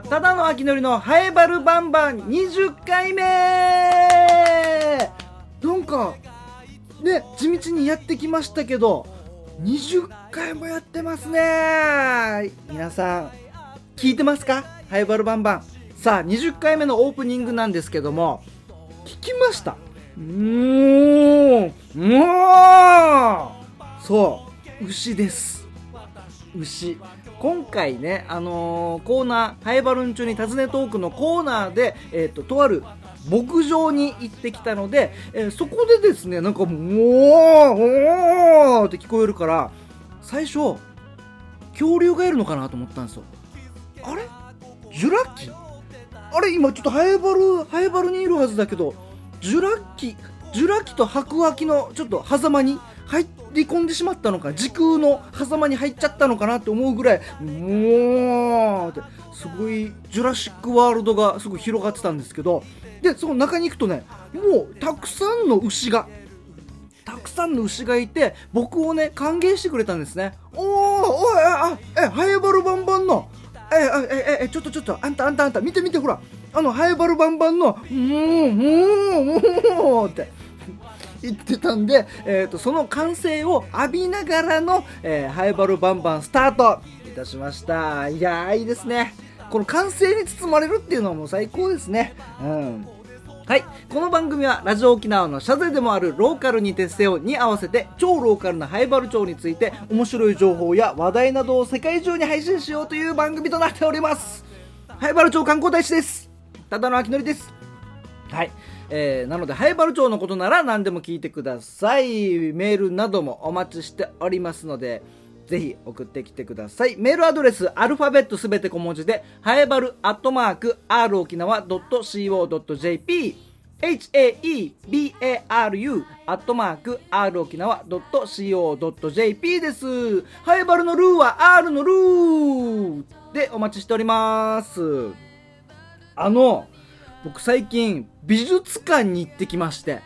ただの秋のりのハエバルバンバン20回目!なんかね地道にやってきましたけど20回もやってますね!皆さん聞いてますか?ハイバルバンバン。さあ20回目のオープニングなんですけども聞きました?うーんもうそう牛です。牛。今回ね、あのーコーナー、ハイバルン中に尋ねトークのコーナーで、えっ、と、とある牧場に行ってきたので、えーそこでですね、なんかもう、おーって聞こえるから、最初、恐竜がいるのかなと思ったんですよ。あれ？ジュラ紀あれ今ちょっとハエバル、ハエバルにいるはずだけど、ジュラ紀、ジュラ紀と白亜紀のちょっと狭間にり込んでしまったのか、時空の狭間に入っちゃったのかなって思うぐらい、もうって、すごい、ジュラシックワールドがすごい広がってたんですけど、で、その中に行くとね、もうたくさんの牛が、たくさんの牛がいて、僕をね、歓迎してくれたんですね。おー、おい、あ、え、ハエバルバンバンの、え、あえ、え、え、ちょっとちょっと、あんたあんたあんた、見て見て、ほら、あの、ハエバルバンバンの、もう、もう、もう、って。言ってたんで、えー、とその歓声を浴びながらの、えーハイバルバンバンスタートいたしましたいやーいいですねこの歓声に包まれるっていうのはもう最高ですねうんはい。この番組はラジオ沖縄の謝罪でもあるローカルに徹せよに合わせて超ローカルなハイバル町について面白い情報や話題などを世界中に配信しようという番組となっております。ハイバル町観光大使です。ただの秋のりです。はい。えー、なので、ハイバル町のことなら何でも聞いてください。メールなどもお待ちしておりますので、ぜひ送ってきてください。メールアドレス、アルファベットすべて小文字で、ハエバルアットマーク、r 沖縄 .co.jp、haebaru アットマーク、r 沖縄 .co.jp です。ハエバルのルーは r のルーでお待ちしております。あの、僕最近美術館に行ってきまして、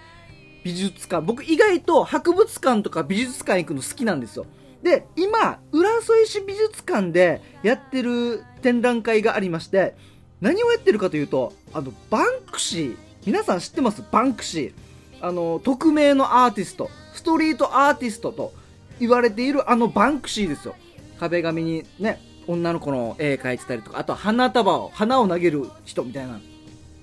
美術館。僕意外と博物館とか美術館行くの好きなんですよ。で、今、浦添市美術館でやってる展覧会がありまして、何をやってるかというと、あの、バンクシー。皆さん知ってます？バンクシー。あの、匿名のアーティスト、ストリートアーティストと言われているあのバンクシーですよ。壁紙にね、女の子の絵描いてたりとか、あとは花束を、花を投げる人みたいな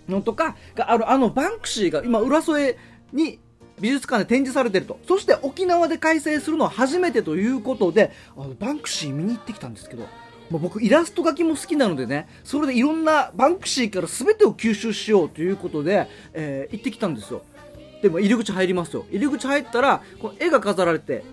のとかがあるあのバンクシーが今浦添に美術館で展示されてると。そして沖縄で開催するのは初めてということであのバンクシー見に行ってきたんですけど、ま、僕イラスト描きも好きなのでねそれでいろんなバンクシーから全てを吸収しようということで、えー行ってきたんですよ。でも入り口入りますよ。入り口入ったらこの絵が飾られて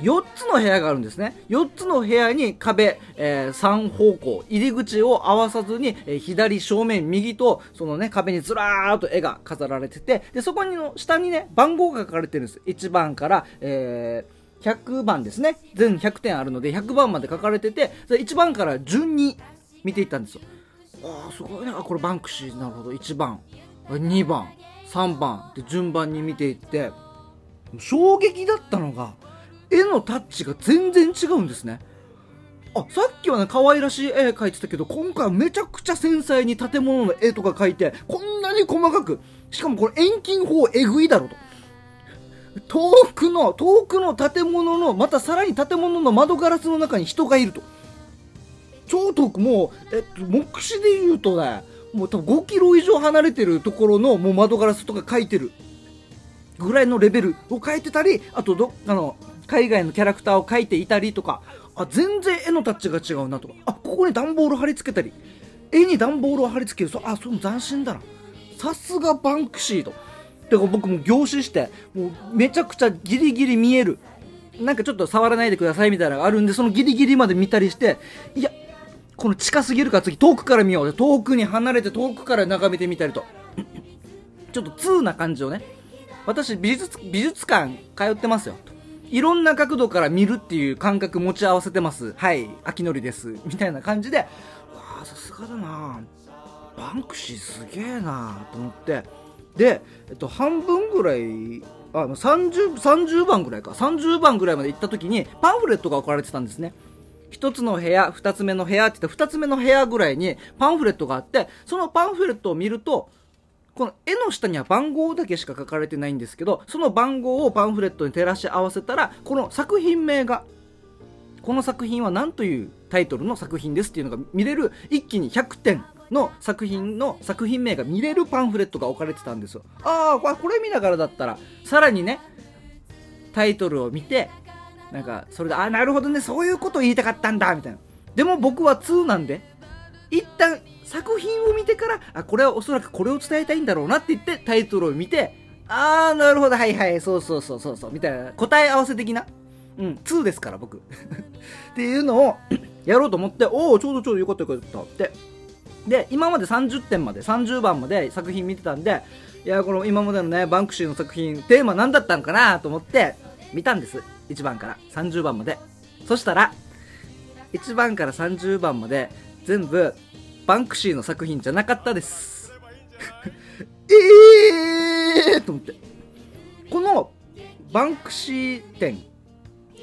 4つの部屋があるんですね。4つの部屋に壁、え3方向入り口を合わさずに、えー左正面右とそのね壁にずらーっと絵が飾られててでそこにの下にね番号が書かれてるんです。1番から、えー100番ですね。全100点あるので100番まで書かれてて1番から順に見ていったんですよ。ああすごいね。あこれバンクシーなるほど。1番2番3番って順番に見ていって衝撃だったのが絵のタッチが全然違うんですね。あさっきはね可愛らしい絵描いてたけど今回はめちゃくちゃ繊細に建物の絵とか描いてこんなに細かくしかもこれ遠近法えぐいだろと。遠くの遠くの建物のまたさらに建物の窓ガラスの中に人がいると。超遠くもう、えっと、目視で言うとねもう多分5キロ以上離れてるところのもう窓ガラスとか描いてるぐらいのレベルを描いてたりあとどあの海外のキャラクターを描いていたりとかあ全然絵のタッチが違うなとかあここに段ボール貼り付けたり絵に段ボールを貼り付けるそあそれも斬新だな。さすがバンクシーと。だか僕も凝視してもうめちゃくちゃギリギリ見える。なんかちょっと触らないでくださいみたいなのがあるんでそのギリギリまで見たりしていやこの近すぎるから次遠くから見ようで遠くに離れて遠くから眺めてみたりと。ちょっと通な感じをね私美術美術館通ってますよ。といろんな角度から見るっていう感覚持ち合わせてます。はい。秋のりです。みたいな感じでわあさすがだな。バンクシーすげえな。と思って。で、えっと、半分ぐらいあの 30, 30番ぐらいか。30番ぐらいまで行った時にパンフレットが置かれてたんですね。1つの部屋、2つ目の部屋って言った2つ目の部屋ぐらいにパンフレットがあって、そのパンフレットを見ると、この絵の下には番号だけしか書かれてないんですけど、その番号をパンフレットに照らし合わせたら、この作品名が、この作品は何というタイトルの作品ですっていうのが見れる、一気に100点の作品の作品名が見れるパンフレットが置かれてたんですよ。ああ、これ見ながらだったら、さらにね、タイトルを見て、なんか、それで、ああ、なるほどね、そういうことを言いたかったんだ、みたいな。でも僕は2なんで、一旦作品を見てから、あ、これはおそらくこれを伝えたいんだろうなって言ってタイトルを見て、あー、なるほど、はいはい、そうそうそうそうそう、みたいな、答え合わせ的な？うん、2ですから、僕。っていうのを やろうと思って、おお、ちょうどちょうどよかったよかったって。で、今まで30点まで、30番まで作品見てたんで、いや、この今までのね、バンクシーの作品、テーマ何だったんかなと思って、見たんです。1番から30番までそしたら1番から30番まで全部バンクシーの作品じゃなかったです。ええー、と思って。このバンクシー展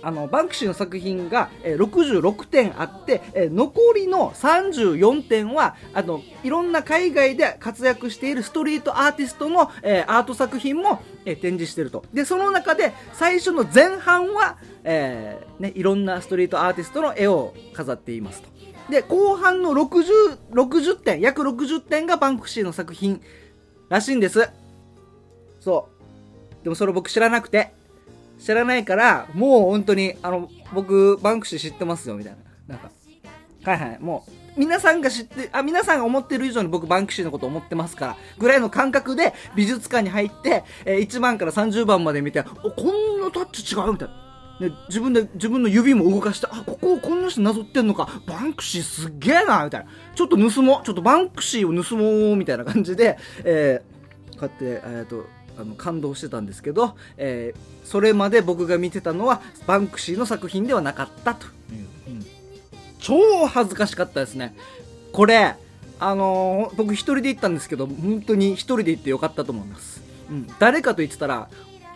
あのバンクシーの作品が、えー、66点あって、残りの34点はあのいろんな海外で活躍しているストリートアーティストの、えー、アート作品も、え展示してると。でその中で最初の前半は、えね、いろんなストリートアーティストの絵を飾っていますと。で後半の 60, 60点約60点がバンクシーの作品らしいんですそうでもそれ僕知らなくて知らないから、もう本当に、あの、僕、バンクシー知ってますよ、みたいな。なんか、はいはい、もう、皆さんが知って、あ、皆さんが思ってる以上に僕バンクシーのこと思ってますから、ぐらいの感覚で美術館に入って、えー、1番から30番まで見て、お、こんなタッチ違うみたいな。で、自分で、自分の指も動かして、あ、ここをこんな人なぞってんのか、バンクシーすっげえな、みたいな。ちょっと盗もう、ちょっとバンクシーを盗もう、みたいな感じで、えー、こうやって、えっ、と、あの感動してたんですけど、えー、それまで僕が見てたのはバンクシーの作品ではなかったという、うん、超恥ずかしかったですね。これあのー、僕一人で行ったんですけど本当に一人で行ってよかったと思います、うん、誰かと言ってたら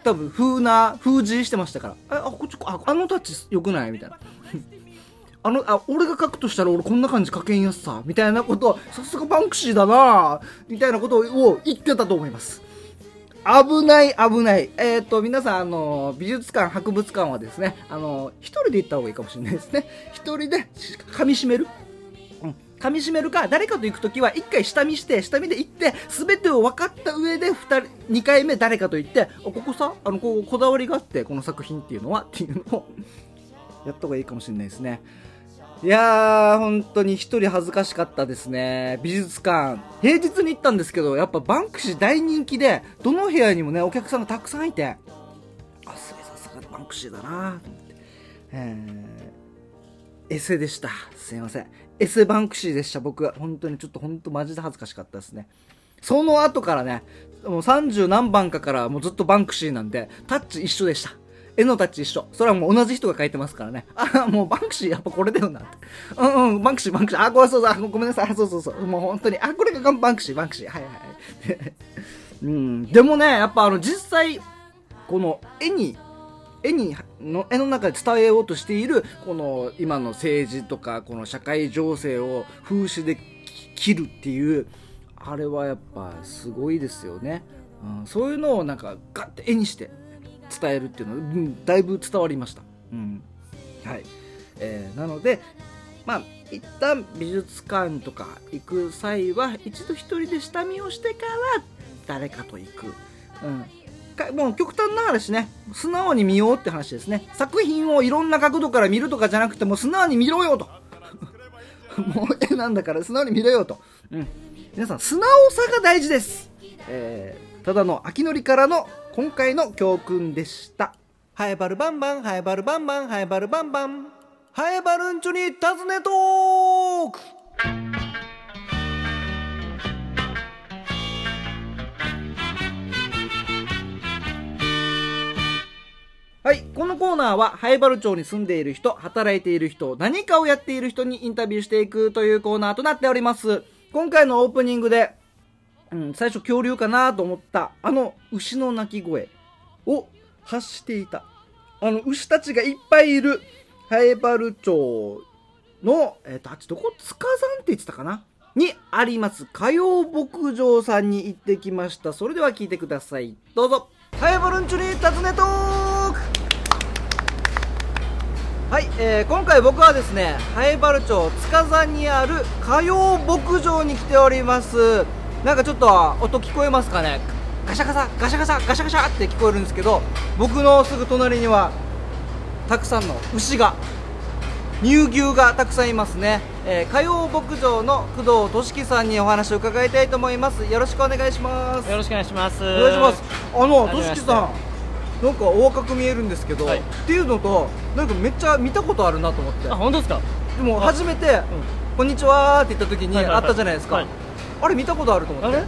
多分風な封じしてましたからあこっちああのタッチよくない？みたいな あの、あ、俺が書くとしたら俺こんな感じ書けんやつさ、みたいなこと、さすがバンクシーだなみたいなことを言ってたと思います。危ない危ない。えっ、ー、と、皆さん、あの、美術館、博物館はですね、あの、一人で行った方がいいかもしれないですね。一人で噛み締める。噛み締めるか、誰かと行くときは、一回下見して、下見で行って、すべてを分かった上で、二人、二回目誰かと行って、ここさ、あの、こう、こだわりがあって、この作品っていうのは、っていうのをやった方がいいかもしれないですね。いやー、本当に一人恥ずかしかったですね。美術館。平日に行ったんですけど、やっぱバンクシー大人気で、どの部屋にもね、お客さんがたくさんいて、あ、すげえさすがバンクシーだなと思って。えー、エセでした。すいません。エセバンクシーでした、僕は。本当にちょっと本当マジで恥ずかしかったですね。その後からね、もう30何番かからもうずっとバンクシーなんで、タッチ一緒でした。絵のタッチ一緒。それはもう同じ人が描いてますからね。ああ、もうバンクシーやっぱこれだよな。うんうん、バンクシー、バンクシー。あ、ごめん、そうそう、ごめんなさい。あ、そうそうそう。もう本当に、あ、これがバンクシー、バンクシー。はいはいはい。うん、でもね、やっぱあの、実際、この絵に、絵にの絵の中で伝えようとしているこの今の政治とかこの社会情勢を風刺で切るっていうあれはやっぱすごいですよね、うん、そういうのをなんかガッて絵にして伝えるっていうのは、うん、だいぶ伝わりました。うんはいえー、なので、まあ、一旦美術館とか行く際は一度一人で下見をしてから誰かと行く。うんもう極端な話ね。素直に見ようって話ですね。作品をいろんな角度から見るとかじゃなくても素直に見ろよと。もう絵なんだから素直に見ろよと、うん、皆さん素直さが大事です、えー、ただの秋のりからの今回の教訓でした。ハエバルバンバンハエバルバンバンハエバルバンバンハエバルンチョに尋ねトーク!ーナーは、ハエバル町に住んでいる人、働いている人、何かをやっている人にインタビューしていくというコーナーとなっております。今回のオープニングで、うん、最初恐竜かなと思ったあの牛の鳴き声を発していたあの牛たちがいっぱいいるハエバル町の、えっ、と、あっちどこ塚山って言ってたかな？にあります、火曜牧場さんに行ってきました。それでは聞いてください。どうぞ。ハイバルンチュに尋ねトークはい、えー今回僕はですね、灰原町塚山にある火曜牧場に来ております。なんかちょっと音聞こえますかね？ガシャガシャ、ガシャガシャ、ガシャガシャって聞こえるんですけど、僕のすぐ隣には、たくさんの牛が、乳牛がたくさんいますね。えー、火曜牧場の工藤俊樹さんにお話を伺いたいと思います。よろしくお願いします。よろしくお願いします。お願いします。あの、はじめましてとしきさん。なんかお若く見えるんですけど、はいっていうのと、なんかめっちゃ見たことあるなと思って。あ、本当ですか？でも初めて、こんにちはって言った時にはいはいはい会ったじゃないですか。はいあれ見たことあると思って。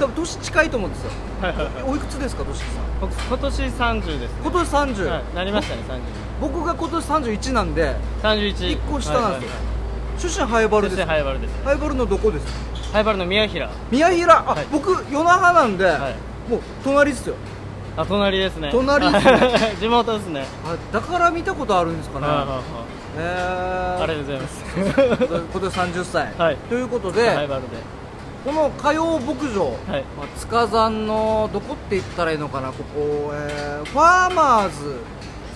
多分年近いと思うんですよ。はいはいはい。おいくつですか、としきさん。僕今年三十です。今年30、はい、なりましたね、三僕が今年31なんで、十。三十一。一個下なんですよ出身ハイババルです。ハイバルです。ハイバルのどこですか？ハイバルの宮平。宮平、あ、はい僕、与那覇なんで、はいもう隣ですよ。あ、隣ですね。隣ですね 地元ですね。あだから見たことあるんですかね。はえーいはいはいありがとうございます。今年30歳、はいということで、ハイバルで。この火曜牧場、はいまあ、塚山のどこって言ったらいいのかなここ、えーファーマーズ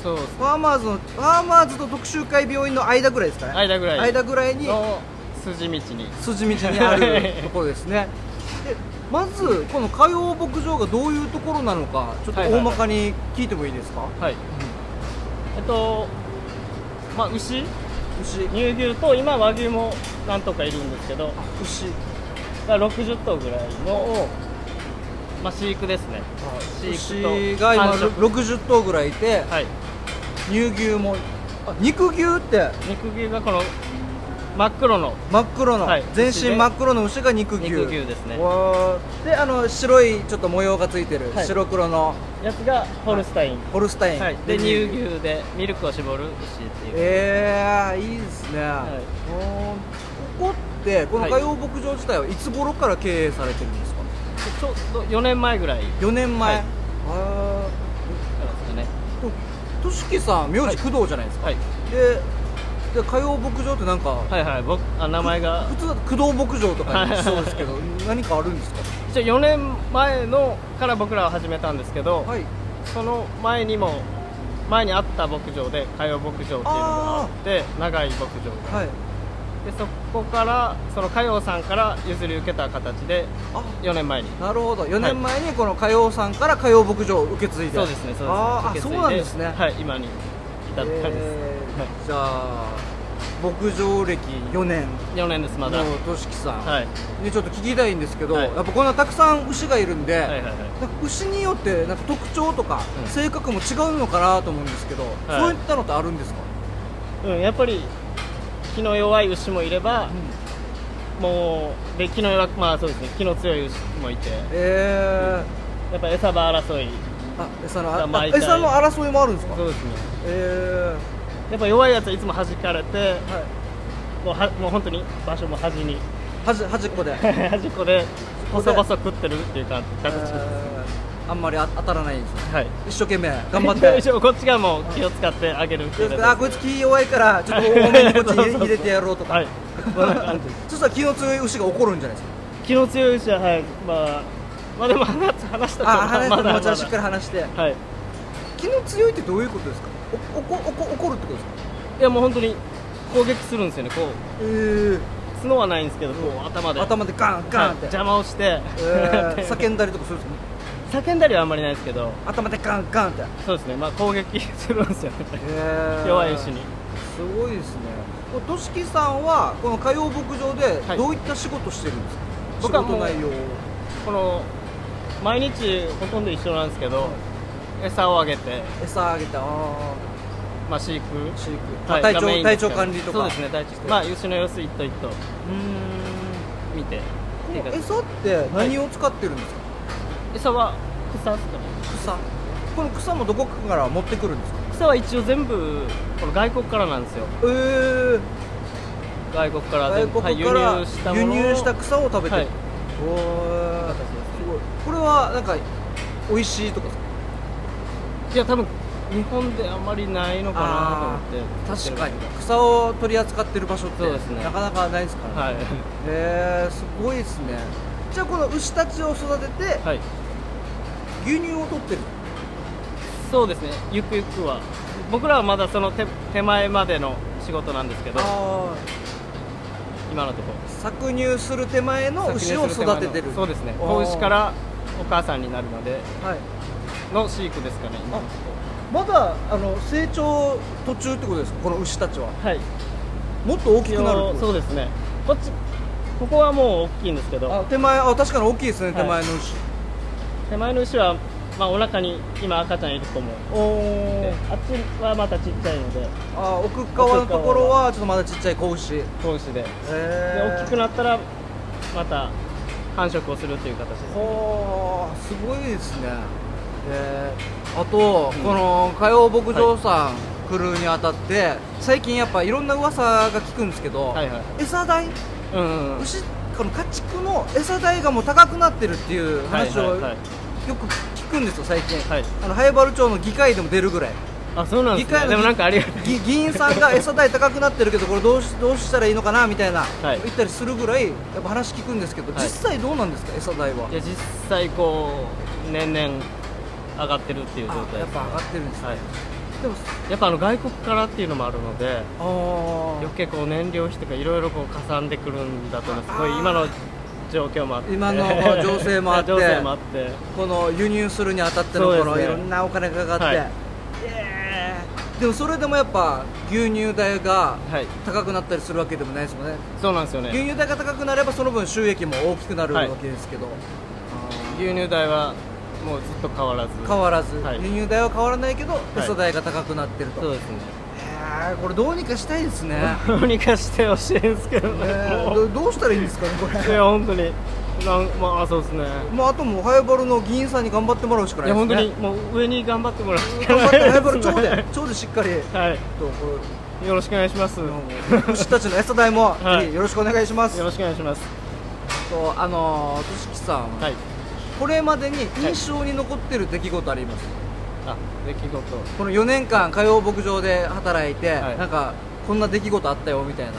そうです。ファーマーズのファーマーズと特集会病院の間ぐらいですかね間ぐらい間ぐらいにの筋道に。筋道にあるところですね でまずこの火曜牧場がどういうところなのかちょっと大まかに聞いてもいいですか、はい。えっと、まあ牛、牛。乳牛と今和牛もなんとかいるんですけど、牛。が60頭ぐらいのまあ飼育ですね。飼育と牛が今繁殖。60頭ぐらいいて、はい。乳牛もあ肉牛って？肉牛がこの真っ黒の。真っ黒の、はい。全身真っ黒の牛が肉牛。肉牛ですね。であの白いちょっと模様がついてる、はい。白黒の。やつがホルスタイン。ホルスタイン、はい。で乳牛でミルクを絞る牛っていう。えー、いいですね、い。おーここってこのはい。火曜牧場自体はいつ頃から経営されてるんですか、ちょうど4年前ぐらい。か4年前、はい。あらですかね。ーとしきさん名字工藤じゃないですか、はい。でで火曜牧場ってなんか、はいはい。僕あ名前が。普通だと工藤牧場とかにそうですけど何かあるんですか？一応4年前のから僕らは始めたんですけど、はい。その前にも前にあった牧場で火曜牧場っていうのがあって長い牧場が、はい。でそこからその火曜さんから譲り受けた形であ4年前に。なるほど。4年前にこの火曜さんから火曜牧場を受け継いで。そうですねそうですね。あそうなんですね。はい今に至ったんです、えーじゃあ牧場歴4年4年ですまだ、のとしきさん、はい。にちょっと聞きたいんですけど、はい。やっぱこんなたくさん牛がいるんで、はいはいはい。牛によってなんか特徴とかうん。性格も違うのかなと思うんですけど、はい。そういったのってあるんですか、うん、やっぱり気の弱い牛もいれば、もうで気の弱くまあそうですね気の強い牛もいて。えやっぱ餌場争いー、あ餌のあ餌の争いもあるんですか？そうですね。えやっぱ弱いやつはいつも弾かれてー、はい。もうはもう本当に場所も端に。端端っこで、端っこで細々食ってるっていう感え形です、ーあんまりあ当たらないんですよ。はい。一生懸命。頑張って。こっちがもう気を使ってあげるあこいつ気弱いからちょっと多めにこっちに 入れてやろうとか、そしたら気の強い牛が怒るんじゃないですか？気の強い牛ははい。まあまあでも話話したあ話してまだ。もうちょっとしっかり話して。はい。気の強いってどういうことですか？おおこおこ怒るってことですかいやもう本当に攻撃するんですよねこうええ角はないんですけどこう頭で頭でガンガンって、邪魔をして、えー叫んだりとかするんですか叫んだりはあんまりないですけど頭でガンガンって、そうですねまあ攻撃するんですよねえー弱い牛にすごいですねこれとしきさんはこの火曜牧場でどういった仕事してるんですか、僕はもう仕事内容この毎日ほとんど一緒なんですけど、餌をあげて、餌あげてあまあ、飼育。ー飼育、はい。体調体調管理とか。そうですね体調まあ牛の様子一頭一頭。うーん。見て。餌って何を使ってるんですか、餌は草ですかね。草。この草もどこかから持ってくるんですか？草は一応全部この外国からなんですよ。えー、外国から外全部国からはい輸入した輸入した草を食べてる、はい。おー。形ですすごい。これはなんか美味しいとかいや多分日本であまりないのかなと思って。確かに。草を取り扱ってる場所ってそうですね。なかなかないですからね、はい。へえすごいですね。じゃあこの牛たちを育ててはい。牛乳を取ってる。そうですね。ゆくゆくは。僕らはまだその手手前までの仕事なんですけど。あ今のとこ。あ搾乳する手前の牛を育ててる。そうですね。子牛からお母さんになるまで。はいの飼育ですかね今まだあの成長途中ってことですか？この牛たちは。はい。もっと大きくなるそうですね。こっちここはもう大きいんですけど。あ手前あ確かに大きいですね、はい。手前の牛。手前の牛は、まあ、お腹に今赤ちゃんいる子も。おあっちはまたちっちゃいので。あ奥側のところはちょっとまだちっちゃい子牛。へ子牛で。でえ大きくなったらまた繁殖をするっていう形ですほーすごいですねえーあと、この火曜牧場さん来るにあたって最近やっぱいろんな噂が聞くんですけど、はいはい。餌代？うんうんうん。牛この家畜の餌代がもう高くなってるっていう話をよく聞くんですよ最近、はい。あの早原町の議会でも出るぐらい。あそうなんです議会のねでもなんかありが議員さんが餌代高くなってるけどこれどうしどうしたらいいのかなみたいな、はい。言ったりするぐらいやっぱ話聞くんですけど、はい。実際どうなんですか餌代は？いや実際こう年々上がってるっていう状態でやっぱ上がってるんですね、はい。でもやっぱあの外国からっていうのもあるので余計こう燃料費とかいろいろこうかさんでくるんだと思いますすごい今の状況もあって。今の情勢もあって 情勢もあって。この輸入するにあたってのこのいろんなお金がかかって、はい。えーでもそれでもやっぱ牛乳代がはい。高くなったりするわけでもないですもんね。そうなんですよね。牛乳代が高くなればその分収益も大きくなるわはいけですけど、牛乳代はもうずっと変わらず。変わらず、はい。輸入代は変わらないけど餌代が高くなってると、そうですね。これどうにかしたいですね。どうにかしてほしいんですけどね。どどうしたらいいんですかねこういれや本当に。なんまあそうですね。まああともうハイバルの議員さんに頑張ってもらうしかないですね。いや本当にもう上に頑張ってもらうしか頑張ってないハイバル町では町でしっかり。い。とこよろしくお願いします。牛たちの餌代もはい。よろしくお願いします、ろしくお願いします。とあのとしきさん、はいこれまでに印象に残ってる出来事あります、あ出来事。この4年間火曜牧場で働いて、はい。なんかこんな出来事あったよみたいな。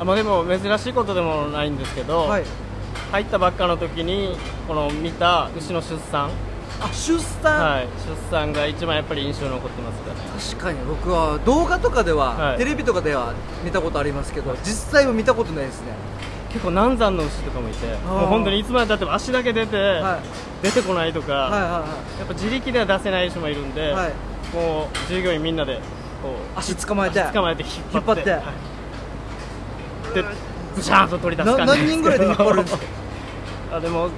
あまあでも珍しいことでもないんですけど、はい、入ったばっかの時にこの見た牛の出産、あ出産、はい、出産が一番やっぱり印象に残ってますかね。確かに僕は動画とかでは、はい。テレビとかでは見たことありますけど実際は見たことないですね結構難産の牛とかもいてー。もう本当にいつまでたっても足だけ出て、はい。出てこないとか、はいはやっぱ自力では出せない人もいるんで、いはい。はいもう従業員みんなでこう足捕まえて。足捕まえて引っ張ってはい。でブシャーンと取り出すな感じ。何人ぐらいで引っ張るんですか？あでも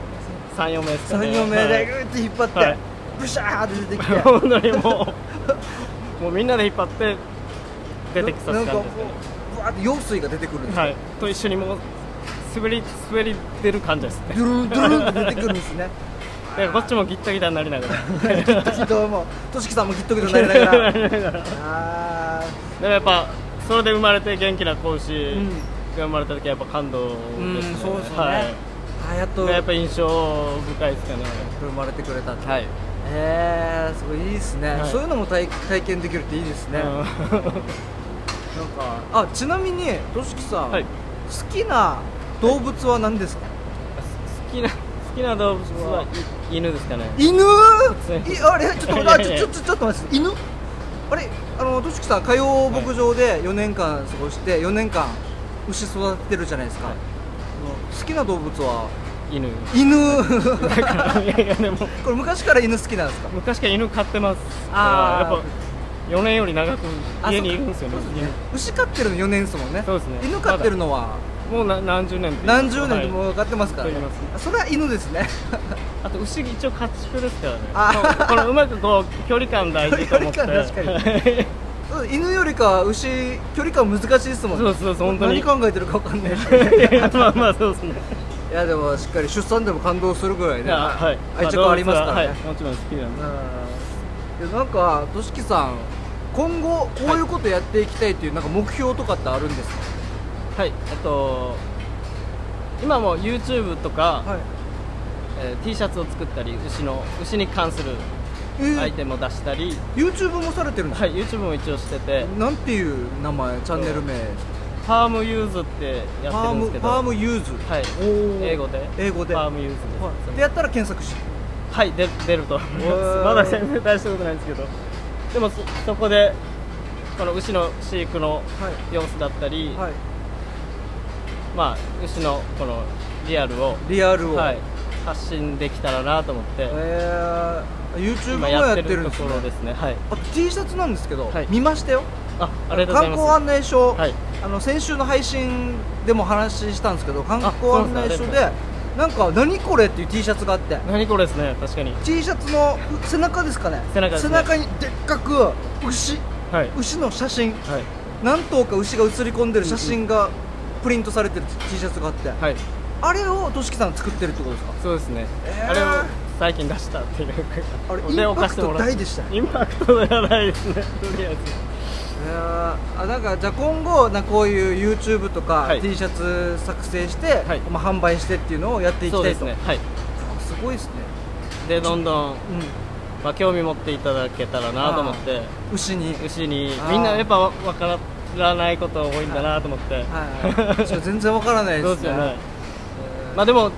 34名ですかね。34名はい。でグーって引っ張って、はい。ブシャーって出てきて。本当にもうもうみんなで引っ張って出てきたんですよねうぶわーって用水が出てくるんですよ。はい。と一緒にもう滑り滑り出る感じですね。ドゥルンドゥルンって出てくるんですね。だからこっちもギッタギタになりながら。ギットギトもとしきさんもギットギトになりながら。あ でもやっぱそれで生まれて元気な子牛ーうん。が生まれた時はやっぱ感動ですね、うんそうですよね。はい。あやっとやっぱ印象深いですかね。生まれてくれたって。はい、へえすごいいいですね、はい。そういうのも体体験できるっていいですね、なんかあちなみにとしきさん、はい。好きな動物は何ですか、好きな好きな動物はい犬ですかね。犬？あれ？ちょっとあちょちょちょちょっと待って。犬？あれ？あのとしきさん火曜牧場で4年間過ごして4年間牛育ててるじゃないですか、はい。好きな動物は？犬。犬。だからいやいやでも。これ昔から犬好きなんですか？昔から犬飼ってます。あー。やっぱ4年より長くあ家にいるんですよねそうか。牛飼ってるの4年ですもんね。そうですね。犬飼ってるのは？もうな何十年何十年はいともう飼ってますから、ね。飼ってまそれは犬ですね。あと牛一応家畜ですからね。あー。このうまくこう距離感大事と思って。距離感確かに。犬よりか牛距離感難しいですもんそうそうそう本当に。何考えてるか分かんないし。い やまあまあそうですね。いやでもしっかり出産でも感動するぐらいね。はい。愛着ありますからね、はい。もちろん好きなんで。なんかとしきさん今後こういうことやっていきたいっていうなんか目標とかってあるんですか？はいえっと今も YouTube とか、はい。えー T シャツを作ったり牛の牛に関するえー。アイテムを出したり、YouTube もされてるんですか、はい、YouTube も一応してて、なんていう名前？チャンネル名？ファームユーズってやってるんですけど、ファームユーズ。はい、おー。英語で、英語で。ファームユーズです。はい。でやったら検索して。はい、で出ると思いおーます。まだ全然大したことないんですけど、でもそそこで、この牛の飼育のはい。様子だったり、はいまあ、牛のこのリアルを、リアルを、はい、発信できたらなと思って、えー、YouTube も今やっててるんですねころですね。はい。あと T シャツなんですけど、はい見ましたよあ、ありがとうござい観光ます。案内所、はい。あの先週の配信でも話したんですけど観光案内所でなんか「何これ?」っていう T シャツがあって何これですね、確かに。T シャツの背中ですかね背中ですねにでっかく牛はい。牛の写真はい。何頭か牛が写り込んでる写真がプリントされてる T シャツがあって、はい。あれをとしきさん作ってるってことですか？そうですね。えー。あれを最近出したっていう。あれでインパクト大でしたね。インパクトじゃないですね。とりあえず。いやーあなんかじゃあ今後なこういう YouTube とか、はい。T シャツ作成して、はい。まあ、販売してっていうのをやっていきたいと。そうですね。はい。あすごいですね、で、どんどん、うまあ、興味持っていただけたらなと思って、ん、牛に。牛に。みんなやっぱわわからないこと多いんだなと思って、はいはい、ちょ全然わからないですね。ね。えーまあでも、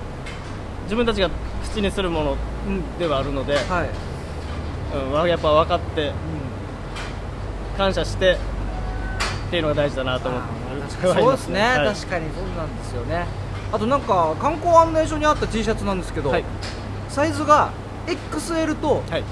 自分たちが口にするものうん。ではあるので、はい、うんわやっぱ分かって、うん。感謝してっていうのが大事だなと思って。そうですね、はい。確かにそうなんですよね。あとなんか観光案内所にあった T シャツなんですけど、はい。サイズが XL とはい、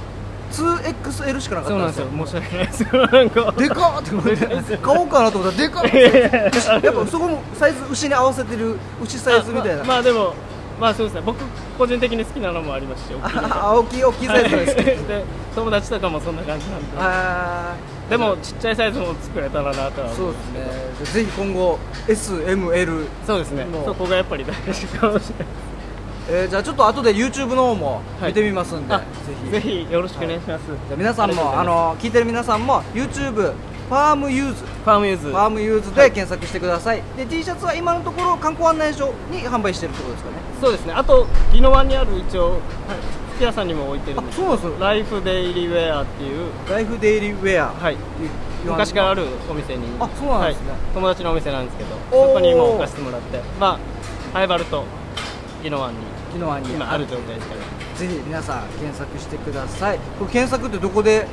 2XL しかなかったそうなんんですよ。申し訳ないです。なんか。でかっ。って思って買おうかなと思ったらでかっ。いやっぱそこもサイズ牛に合わせてる牛サイズみたいな、あままあでもまあそうですね。僕個人的に好きなのもありますし大きい大きい大きいサイズですはい。で友達とかもそんな感じなんで。あでもちっちゃいサイズも作れたらなとはそううですね。ぜひ今後 SNS そうですね。そこがやっぱり大事かもしれないえーじゃあちょっと後で YouTube の方もはい。見てみますんで、あぜひ。ぜひよろしくお願いします、じゃあ皆さんもあの聞いてる皆さんも YouTube ファームユーズ。ファームユーズ。ファームユーズで検索してください、で T シャツは今のところ観光案内所に販売してるってことですかね。そうですね。あと宜野湾にある一応服屋さんにも置いてるんですあそうなんですよ。ライフデイリーウェアっていう。ライフデイリーウェア。はい。昔からあるお店に。あそうなんですね。はい。友達のお店なんですけどそこにも置かせてもらって。まあハイバルと宜野湾に昨日はに今ある状態ですからぜひ皆さん検索してください。これ検索ってどこで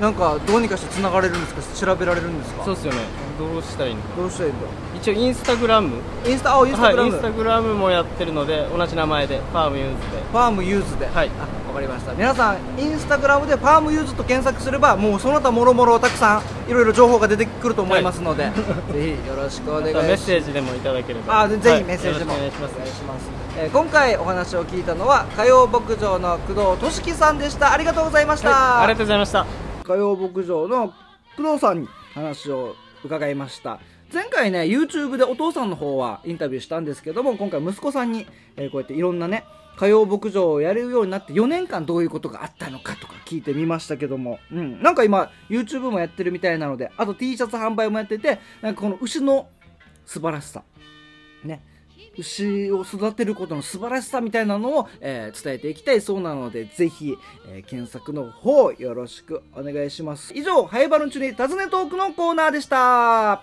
なんかどうにかして繋がれるんですか？調べられるんですか？そうですよね。どうしたらいいの？かどうしたらいいんだ？一応インスタグラム。インスタあインスタグラム、はい、インスタグラムもやってるので同じ名前でファームユーズで。ファームユーズで、はい。あわかりました。皆さんインスタグラムでファームユーズと検索すればもうその他もろもろたくさんいろいろ情報が出てくると思いますので、ぜひよろしくお願いします。メッセージでもいただければ。あぜぜひメッセージでも、はいお願いしますえー今回お話を聞いたのは火曜牧場の工藤俊樹さんでした。ありがとうございました、はい、ありがとうございました。火曜牧場の工藤さんに話を伺いました。前回ね YouTube でお父さんの方はインタビューしたんですけども今回息子さんに、えーこうやっていろんなね火曜牧場をやれるようになって4年間どういうことがあったのかとか聞いてみましたけども、うん、なんか今 YouTube もやってるみたいなのであと T シャツ販売もやっててなんかこの牛の素晴らしさ。ね牛を育てることの素晴らしさみたいなのを、えー伝えていきたいそうなのでぜひ、えー検索の方よろしくお願いします。以上ハイバルンチュに尋ねトークのコーナーでした。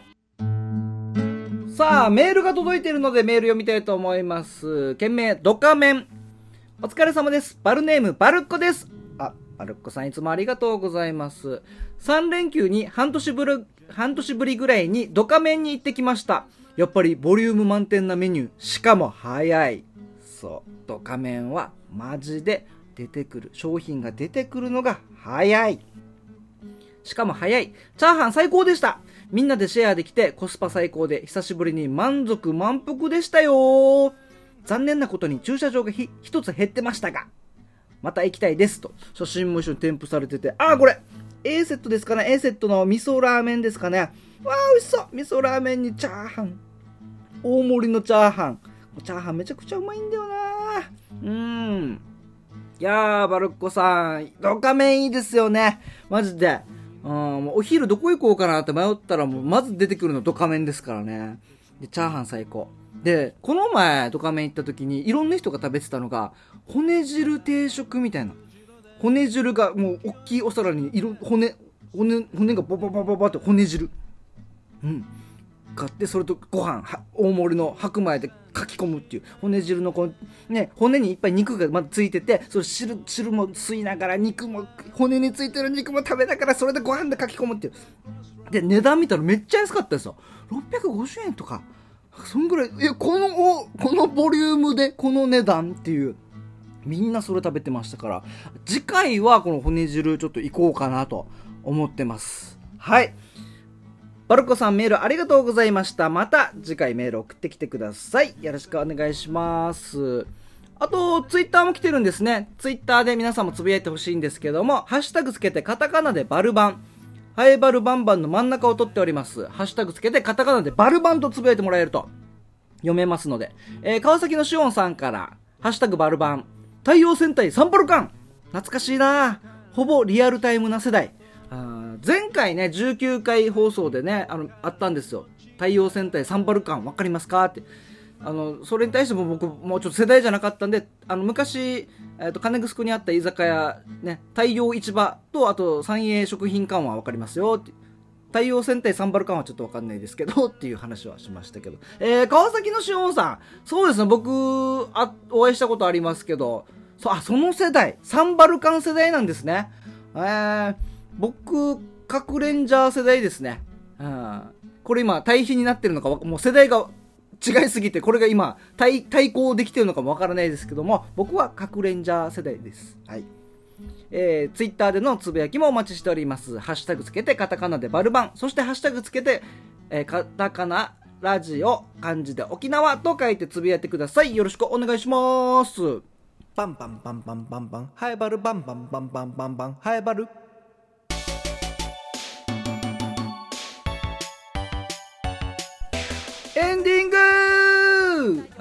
さあメールが届いているのでメール読みたいと思います。件名ドカメン。お疲れ様です。バルネームバルッコです。あバルッコさんいつもありがとうございます。3連休に半年ぶり半年ぶりぐらいにドカメンに行ってきました。やっぱりボリューム満点なメニュー。しかも早い。そう。ドカメンはマジで出てくる。商品が出てくるのが早い。しかも早い。チャーハン最高でした。みんなでシェアできてコスパ最高で久しぶりに満足満腹でしたよ。残念なことに駐車場がひ一つ減ってましたがまた行きたいですと。写真も一緒に添付されててああこれ。A セットですかね。A セットの味噌ラーメンですかね。わあ美味しそう。味噌ラーメンにチャーハン。大盛りのチャーハン。チャーハンめちゃくちゃうまいんだよな。うん。いやーバルッコさん。ドカメンいいですよね。マジで。うんお昼どこ行こうかなって迷ったらもうまず出てくるのドカメンですからね。でチャーハン最高。でこの前ドカメン行った時にいろんな人が食べてたのが骨汁定食みたいな。骨汁がもう大きいお皿に色骨骨骨がボボボボボって骨汁。うん。買ってそれとご飯は大盛りの白米でかき込むっていう。骨汁のこうね骨にいっぱい肉がまだついててそれ汁汁も吸いながら肉も骨についてる肉も食べながらそれでご飯でかき込むっていう。で値段見たらめっちゃ安かったですよ。650円とか。そんぐらい。えこのおこのボリュームでこの値段っていう。みんなそれ食べてましたから次回はこの骨汁ちょっと行こうかなと思ってますはいバルコさんメールありがとうございましたまた次回メール送ってきてくださいよろしくお願いしますあと、ツイッターも来てるんですね。ツイッターで皆さんもつぶやいてほしいんですけども、ハッシュタグつけてカタカナでバルバン。ハエバルバンバンの真ん中を取っております。ハッシュタグつけてカタカナでバルバンとつぶやいてもらえると読めますので。えー、川崎のしおんさんから、ハッシュタグバルバン。太陽戦隊サンバルカン懐かしいなほぼリアルタイムな世代。あ前回ね、19回放送でね、あの、あったんですよ。太陽戦隊サンバルカンわかりますか？って。あの、それに対しても僕、もうちょっと世代じゃなかったんで、あの、昔、えっ、ー、と、金城にあった居酒屋、ね、太陽市場と、あと、三栄食品館はわかりますよって。太陽戦隊サンバルカンはちょっとわかんないですけど、っていう話はしましたけど。えー、川崎のしおんさん。そうですね、僕、あ、お会いしたことありますけど、そ、あ、その世代、サンバルカン世代なんですね。えー、僕、核レンジャー世代ですね。うん。これ今、対比になってるのか、もう世代が違いすぎて、これが今対、対抗できてるのかもわからないですけども、僕は核レンジャー世代です。はい。えー、ツイッターでのつぶやきもお待ちしております。ハッシュタグつけてカタカナでバルバン、そしてハッシュタグつけて、えー、カタカナラジオ、漢字で沖縄と書いてつぶやいてください。よろしくお願いします。バンバンバンバンバンバン、ハエバルバンバンバンバンバンバン、ハエバル。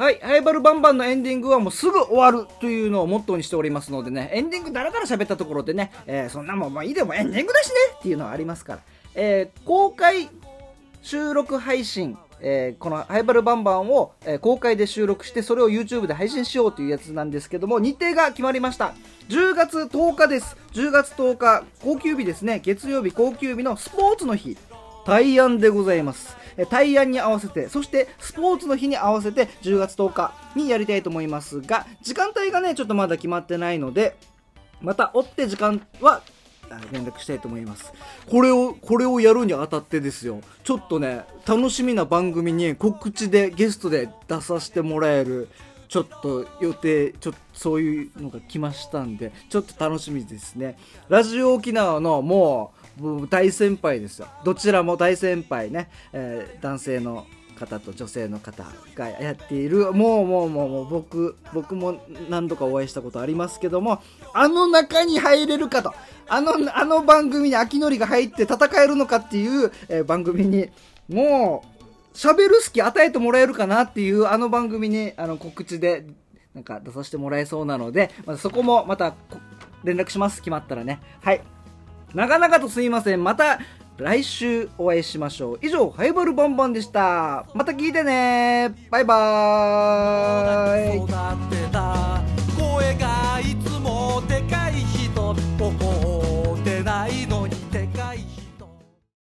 はい、ハイバルバンバンのエンディングはもうすぐ終わるというのをモットーにしておりますのでね、エンディングだらだら喋ったところでね、えー、そんなもんまあいいでもエンディングだしねっていうのはありますから、えー、公開収録配信、えー、このハイバルバンバンを、え、公開で収録してそれを YouTube で配信しようというやつなんですけども日程が決まりました。10月10日です。10月10日高級日ですね。月曜日高級日のスポーツの日。大安でございます大安に合わせて、そしてスポーツの日に合わせて10月10日にやりたいと思いますが、時間帯がね、ちょっとまだ決まってないので、また追って時間は連絡したいと思います。これを、これをやるにあたってですよ。ちょっとね、楽しみな番組に告知でゲストで出させてもらえる、ちょっと予定、ちょっとそういうのが来ましたんで、ちょっと楽しみですね。ラジオ沖縄のもう、大先輩ですよ。どちらも大先輩ね、えー、男性の方と女性の方がやっている。もうもうもうもう僕僕も何度かお会いしたことありますけどもあの中に入れるかと。あのあの番組に秋のりが入って戦えるのかっていう、えー、番組にもう喋る隙与えてもらえるかなっていうあの番組にあの告知でなんか出させてもらえそうなので、ま、そこもまた連絡します。決まったらね。はい。長々とすいません。また来週お会いしましょう。以上、ハイボールボンボンでした。また聞いてねバイバーイ